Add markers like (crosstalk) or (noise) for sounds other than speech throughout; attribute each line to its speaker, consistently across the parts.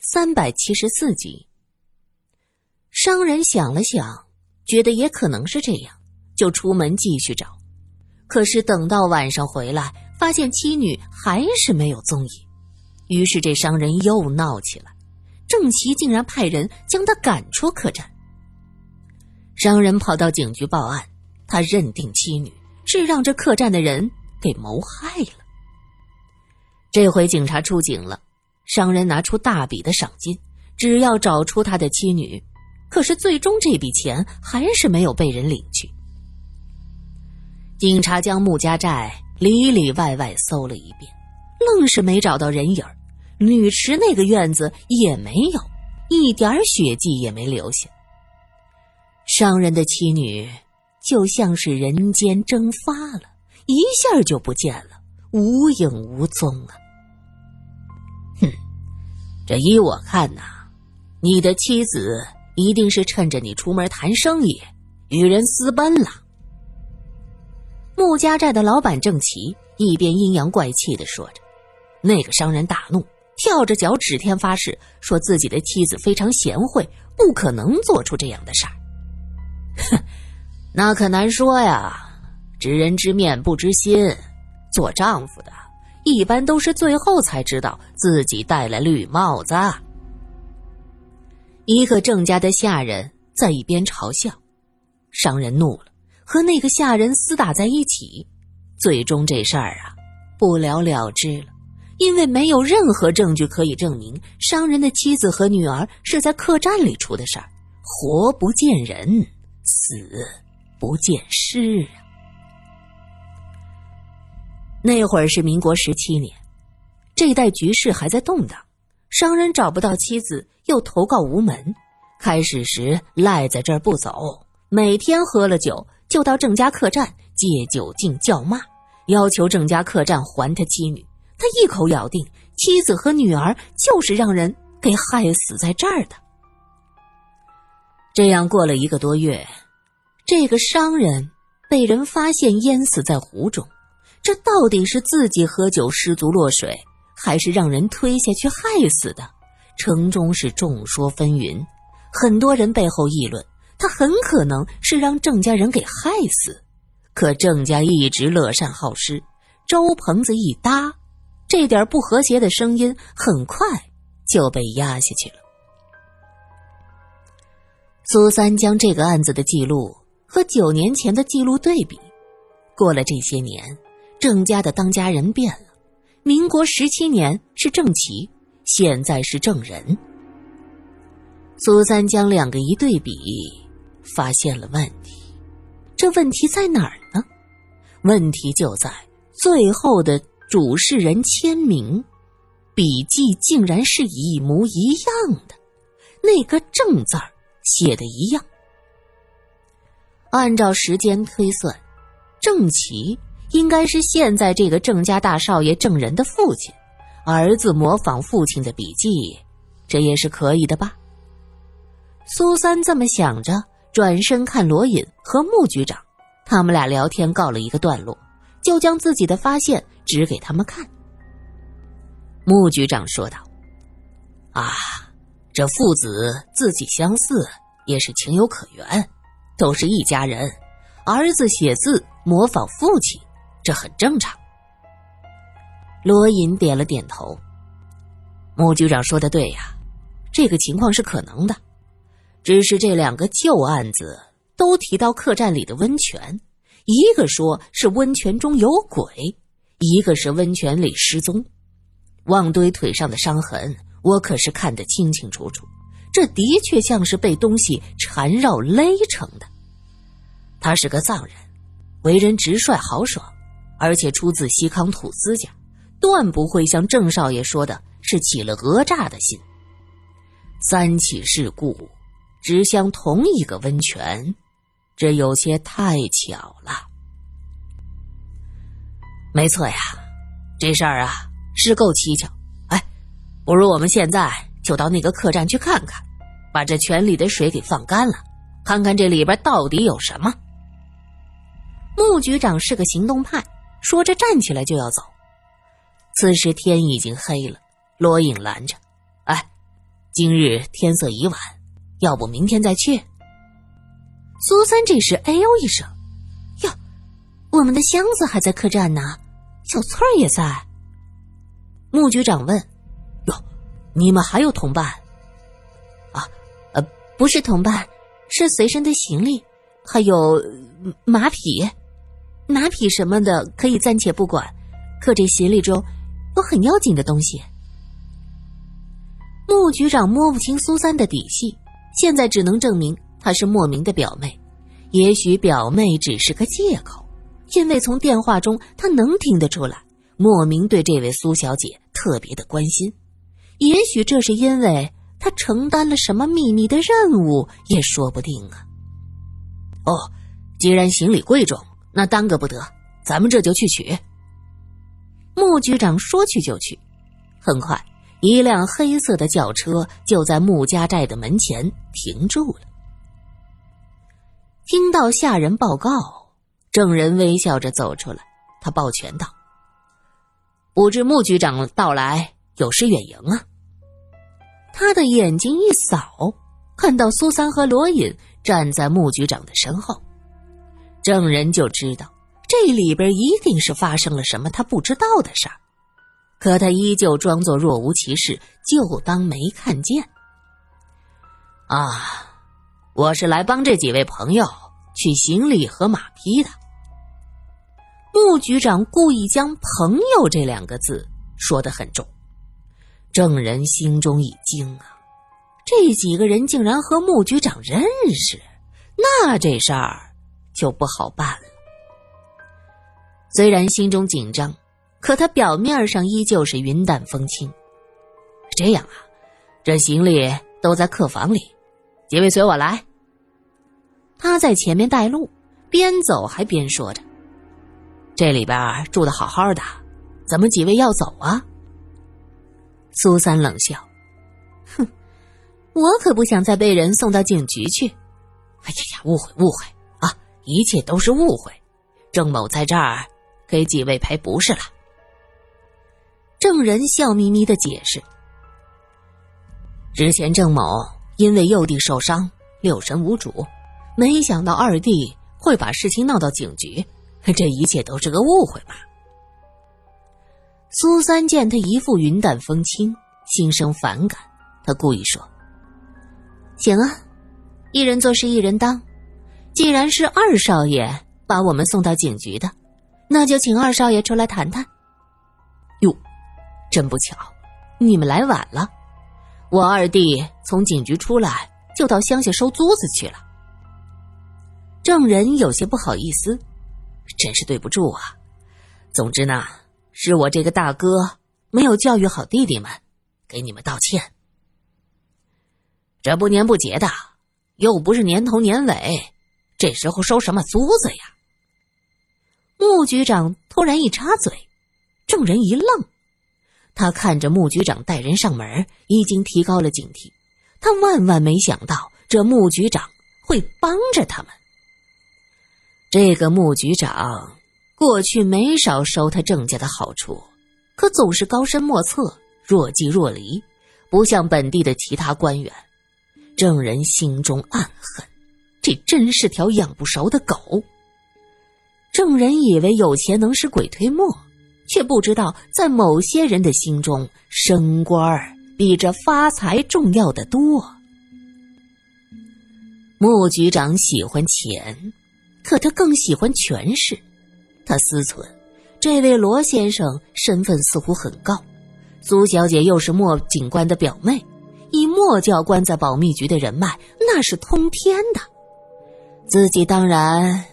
Speaker 1: 三百七十四集。商人想了想，觉得也可能是这样，就出门继续找。可是等到晚上回来，发现妻女还是没有踪影。于是这商人又闹起来，郑奇竟然派人将他赶出客栈。商人跑到警局报案，他认定妻女是让这客栈的人给谋害了。这回警察出警了，商人拿出大笔的赏金，只要找出他的妻女。可是最终这笔钱还是没有被人领去。警察将穆家寨里里外外搜了一遍，愣是没找到人影女池那个院子也没有，一点血迹也没留下。商人的妻女就像是人间蒸发了，一下就不见了，无影无踪啊！
Speaker 2: 这依我看呐，你的妻子一定是趁着你出门谈生意，与人私奔了。
Speaker 1: 穆家寨的老板郑奇一边阴阳怪气的说着，那个商人大怒，跳着脚指天发誓，说自己的妻子非常贤惠，不可能做出这样的事儿。
Speaker 2: 哼，那可难说呀。知人知面不知心，做丈夫的一般都是最后才知道自己戴了绿帽子。
Speaker 1: 一个郑家的下人在一边嘲笑，商人怒了，和那个下人厮打在一起，最终这事儿啊不了了之了，因为没有任何证据可以证明商人的妻子和女儿是在客栈里出的事儿，活不见人。死不见尸啊！那会儿是民国十七年，这一代局势还在动荡，商人找不到妻子，又投告无门。开始时赖在这儿不走，每天喝了酒就到郑家客栈借酒劲叫骂，要求郑家客栈还他妻女。他一口咬定妻子和女儿就是让人给害死在这儿的。这样过了一个多月，这个商人被人发现淹死在湖中。这到底是自己喝酒失足落水，还是让人推下去害死的？城中是众说纷纭，很多人背后议论他很可能是让郑家人给害死。可郑家一直乐善好施，周棚子一搭，这点不和谐的声音很快就被压下去了。苏三将这个案子的记录和九年前的记录对比，过了这些年，郑家的当家人变了。民国十七年是郑琦，现在是郑仁。苏三将两个一对比，发现了问题。这问题在哪儿呢？问题就在最后的主事人签名，笔迹竟然是一模一样的，那个“郑”字儿。写的一样。按照时间推算，郑琦应该是现在这个郑家大少爷郑仁的父亲。儿子模仿父亲的笔记，这也是可以的吧？苏三这么想着，转身看罗隐和穆局长，他们俩聊天告了一个段落，就将自己的发现指给他们看。穆局长说道：“
Speaker 2: 啊。”这父子字迹相似，也是情有可原，都是一家人。儿子写字模仿父亲，这很正常。
Speaker 1: 罗隐点了点头。穆局长说的对呀，这个情况是可能的。只是这两个旧案子都提到客栈里的温泉，一个说是温泉中有鬼，一个是温泉里失踪。旺堆腿上的伤痕。我可是看得清清楚楚，这的确像是被东西缠绕勒成的。他是个藏人，为人直率豪爽，而且出自西康土司家，断不会像郑少爷说的是起了讹诈的心。三起事故，指向同一个温泉，这有些太巧了。
Speaker 2: 没错呀，这事儿啊是够蹊跷。哎不如我们现在就到那个客栈去看看，把这泉里的水给放干了，看看这里边到底有什么。
Speaker 1: 穆局长是个行动派，说着站起来就要走。此时天已经黑了，罗隐拦着：“哎，
Speaker 2: 今日天色已晚，要不明天再去？
Speaker 1: 苏三这时哎呦一声：“哟，我们的箱子还在客栈呢，小翠儿也在。”
Speaker 2: 穆局长问：“哟，你们还有同伴？”
Speaker 1: 啊，呃，不是同伴，是随身的行李，还有马匹、拿匹什么的，可以暂且不管。可这行李中有很要紧的东西。穆局长摸不清苏三的底细，现在只能证明。她是莫名的表妹，也许表妹只是个借口，因为从电话中他能听得出来，莫名对这位苏小姐特别的关心。也许这是因为他承担了什么秘密的任务，也说不定啊。
Speaker 2: 哦，既然行李贵重，那耽搁不得，咱们这就去取。
Speaker 1: 穆局长说去就去，很快，一辆黑色的轿车就在穆家寨的门前停住了。听到下人报告，证人微笑着走出来。他抱拳道：“
Speaker 2: 不知穆局长到来有失远迎啊。”
Speaker 1: 他的眼睛一扫，看到苏三和罗隐站在穆局长的身后，证人就知道这里边一定是发生了什么他不知道的事儿。可他依旧装作若无其事，就当没看见。
Speaker 2: 啊。我是来帮这几位朋友取行李和马匹的。
Speaker 1: 穆局长故意将“朋友”这两个字说得很重，证人心中一惊啊！这几个人竟然和穆局长认识，那这事儿就不好办了。虽然心中紧张，可他表面上依旧是云淡风轻。
Speaker 2: 这样啊，这行李都在客房里，几位随我来。
Speaker 1: 他在前面带路，边走还边说着：“
Speaker 2: 这里边住的好好的，怎么几位要走啊？”
Speaker 1: 苏三冷笑：“哼，我可不想再被人送到警局去。”“
Speaker 2: 哎呀呀，误会误会，一切都是误会。郑某在这儿给几位赔不是了。”
Speaker 1: 证人笑眯眯的解释：“
Speaker 2: 之前郑某因为幼弟受伤，六神无主。”没想到二弟会把事情闹到警局，这一切都是个误会嘛。
Speaker 1: 苏三见他一副云淡风轻，心生反感，他故意说：“行啊，一人做事一人当。既然是二少爷把我们送到警局的，那就请二少爷出来谈谈。”
Speaker 2: 哟，真不巧，你们来晚了。我二弟从警局出来就到乡下收租子去了。
Speaker 1: 证人有些不好意思，
Speaker 2: 真是对不住啊。总之呢，是我这个大哥没有教育好弟弟们，给你们道歉。这不年不节的，又不是年头年尾，这时候收什么租子呀？
Speaker 1: 穆局长突然一插嘴，众人一愣，他看着穆局长带人上门，已经提高了警惕。他万万没想到，这穆局长会帮着他们。这个穆局长过去没少收他郑家的好处，可总是高深莫测、若即若离，不像本地的其他官员。证人心中暗恨，这真是条养不熟的狗。众人以为有钱能使鬼推磨，却不知道在某些人的心中，升官比这发财重要的多。穆局长喜欢钱。可他更喜欢权势，他思忖，这位罗先生身份似乎很高，苏小姐又是莫警官的表妹，以莫教官在保密局的人脉，那是通天的。自己当然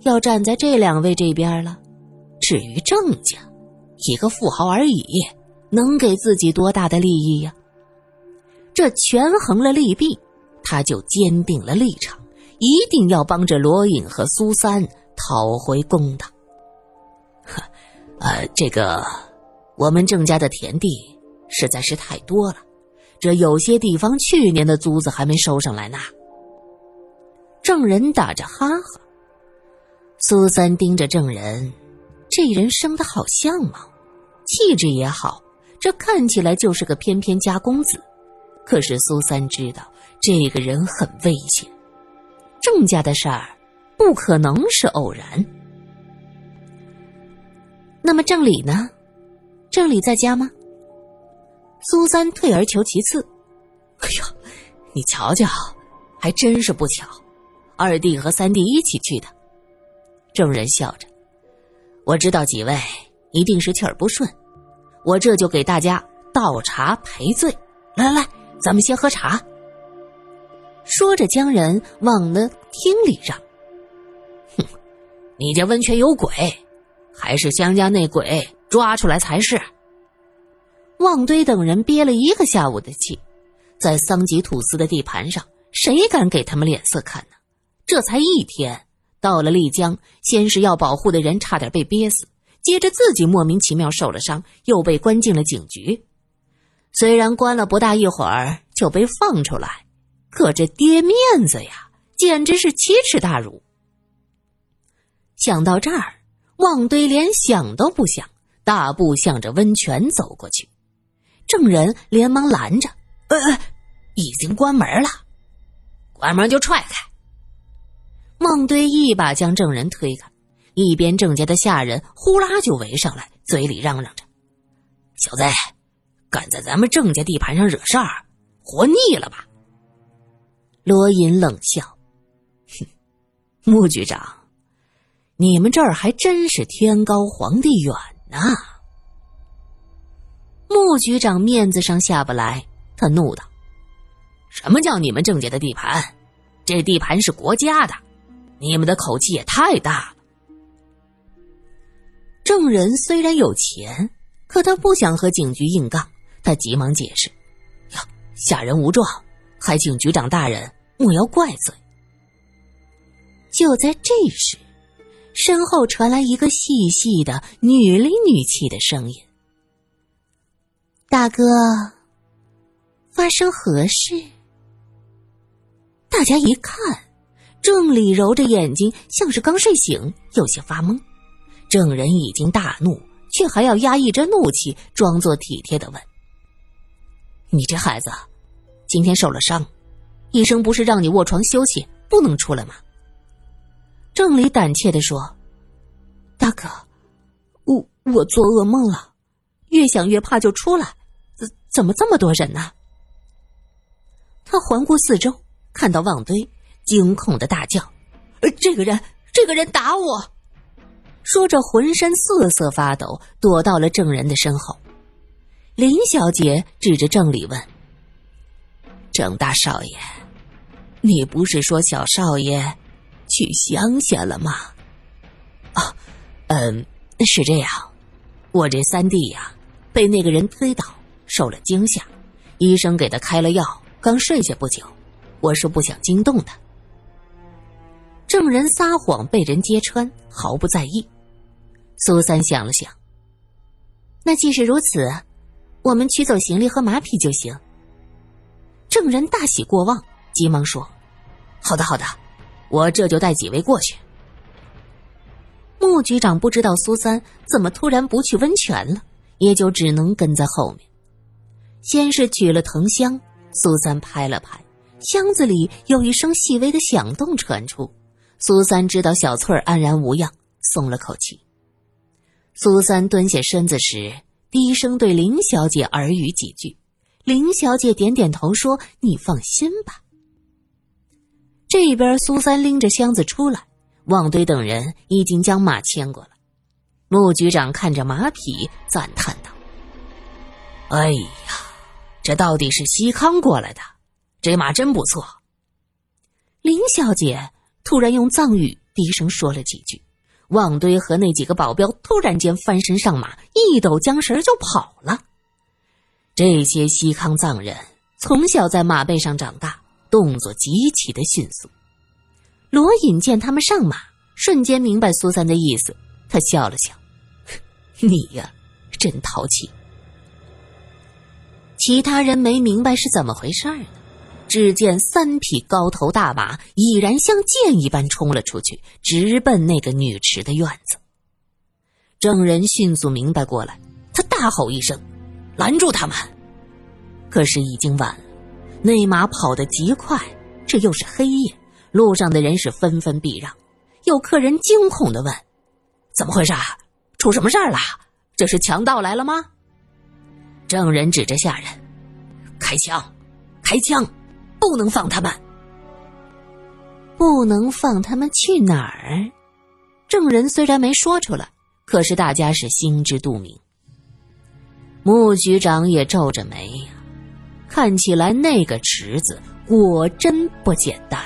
Speaker 1: 要站在这两位这边了。至于郑家，一个富豪而已，能给自己多大的利益呀？这权衡了利弊，他就坚定了立场。一定要帮着罗隐和苏三讨回公道。
Speaker 2: 呵，呃，这个我们郑家的田地实在是太多了，这有些地方去年的租子还没收上来呢。
Speaker 1: 证人打着哈哈，苏三盯着证人，这人生的好相貌，气质也好，这看起来就是个翩翩家公子。可是苏三知道这个人很危险，郑家的事儿不可能是偶然。那么郑理呢？郑理在家吗？苏三退而求其次。
Speaker 2: 哎呦，你瞧瞧，还真是不巧，二弟和三弟一起去的。众人笑着，我知道几位一定是气儿不顺，我这就给大家倒茶赔罪。来来来，咱们先喝茶。
Speaker 1: 说着，将人往了厅里让。
Speaker 2: 哼，你家温泉有鬼，还是江家那鬼抓出来才是。
Speaker 1: 旺堆等人憋了一个下午的气，在桑吉土司的地盘上，谁敢给他们脸色看呢？这才一天，到了丽江，先是要保护的人差点被憋死，接着自己莫名其妙受了伤，又被关进了警局。虽然关了不大一会儿就被放出来，可这跌面子呀，简直是奇耻大辱。想到这儿，旺堆连想都不想，大步向着温泉走过去。证人连忙拦着：“
Speaker 2: 呃，已经关门了，关门就踹开。”
Speaker 1: 孟堆一把将证人推开，一边郑家的下人呼啦就围上来，嘴里嚷嚷着：“
Speaker 2: 小子，敢在咱们郑家地盘上惹事儿，活腻了吧？”
Speaker 1: 罗隐冷笑：“
Speaker 2: 哼，穆局长，你们这儿还真是天高皇帝远呐！”
Speaker 1: 穆局长面子上下不来，他怒道：“
Speaker 2: 什么叫你们郑家的地盘？这地盘是国家的，你们的口气也太大了。”
Speaker 1: 郑人虽然有钱，可他不想和警局硬杠，他急忙解释：“
Speaker 2: 呀，下人无状，还请局长大人莫要怪罪。”
Speaker 1: 就在这时，身后传来一个细细的、女里女气的声音。大哥，发生何事？大家一看，郑理揉着眼睛，像是刚睡醒，有些发懵。郑人已经大怒，却还要压抑着怒气，装作体贴的问：“
Speaker 2: 你这孩子，今天受了伤，医生不是让你卧床休息，不能出来吗？”
Speaker 1: 郑理胆怯的说：“大哥，我我做噩梦了，越想越怕，就出来。”怎么这么多人呢？他环顾四周，看到旺堆，惊恐的大叫：“呃
Speaker 2: 这个人，这个人打我！”
Speaker 1: 说着，浑身瑟瑟发抖，躲到了郑人的身后。林小姐指着郑理问：“
Speaker 2: 郑大少爷，你不是说小少爷去乡下了吗？”“啊，嗯，是这样。我这三弟呀，被那个人推倒。”受了惊吓，医生给他开了药，刚睡下不久。我是不想惊动他。
Speaker 1: 证人撒谎被人揭穿，毫不在意。苏三想了想，那既是如此，我们取走行李和马匹就行。证人大喜过望，急忙说：“
Speaker 2: 好的，好的，我这就带几位过去。”
Speaker 1: 穆局长不知道苏三怎么突然不去温泉了，也就只能跟在后面。先是取了藤箱，苏三拍了拍箱子里，有一声细微的响动传出。苏三知道小翠儿安然无恙，松了口气。苏三蹲下身子时，低声对林小姐耳语几句。林小姐点点头说：“你放心吧。”这边苏三拎着箱子出来，旺堆等人已经将马牵过了。穆局长看着马匹，赞叹道：“
Speaker 2: 哎呀！”这到底是西康过来的，这马真不错。
Speaker 1: 林小姐突然用藏语低声说了几句，旺堆和那几个保镖突然间翻身上马，一抖缰绳就跑了。这些西康藏人从小在马背上长大，动作极其的迅速。罗隐见他们上马，瞬间明白苏三的意思，他笑了笑：“ (laughs)
Speaker 2: 你呀，真淘气。”
Speaker 1: 其他人没明白是怎么回事儿呢，只见三匹高头大马已然像箭一般冲了出去，直奔那个女池的院子。证人迅速明白过来，他大吼一声：“拦住他们！”可是已经晚了，那马跑得极快，这又是黑夜，路上的人是纷纷避让。有客人惊恐的问：“怎么回事？出什么事儿了？这是强盗来了吗？”证人指着下人：“开枪，开枪，不能放他们，不能放他们去哪儿？”证人虽然没说出来，可是大家是心知肚明。穆局长也皱着眉呀，看起来那个池子果真不简单。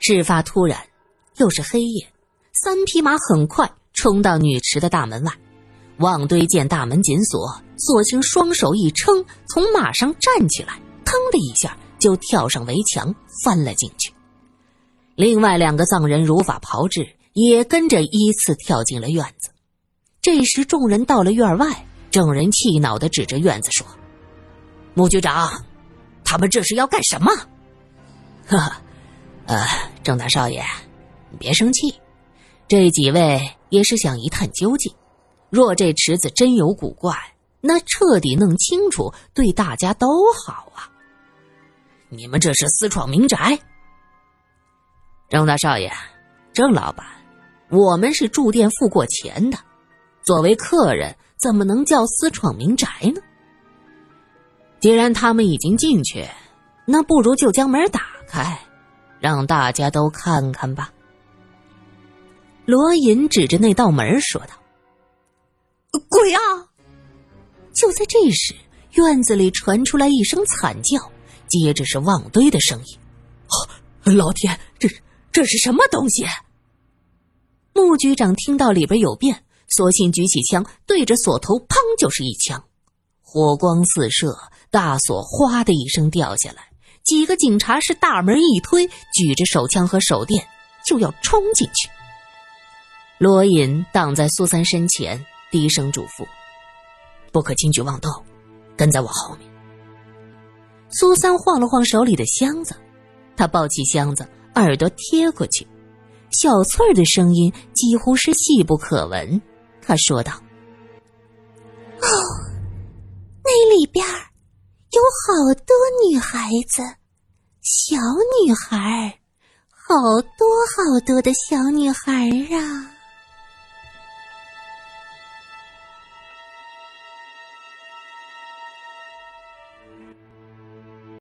Speaker 1: 事发突然，又是黑夜，三匹马很快冲到女池的大门外。望堆见大门紧锁，索性双手一撑，从马上站起来，腾的一下就跳上围墙，翻了进去。另外两个藏人如法炮制，也跟着依次跳进了院子。这时，众人到了院外，证人气恼的指着院子说：“穆局长，他们这是要干什么？”“呵呵，呃，郑大少爷，你别生气，这几位也是想一探究竟。若这池子真有古怪，那彻底弄清楚，对大家都好啊。你们这是私闯民宅。”郑大少爷，郑老板，我们是住店付过钱的。作为客人，怎么能叫私闯民宅呢？既然他们已经进去，那不如就将门打开，让大家都看看吧。罗隐指着那道门说道：“鬼啊！”就在这时，院子里传出来一声惨叫，接着是旺堆的声音：“老天，这这是什么东西？”穆局长听到里边有变。索性举起枪，对着锁头，砰就是一枪，火光四射，大锁哗的一声掉下来。几个警察是大门一推，举着手枪和手电就要冲进去。罗隐挡在苏三身前，低声嘱咐：“不可轻举妄动，跟在我后面。”苏三晃了晃手里的箱子，他抱起箱子，耳朵贴过去，小翠儿的声音几乎是细不可闻。他说道：“
Speaker 3: 哦，那里边有好多女孩子，小女孩，好多好多的小女孩啊！”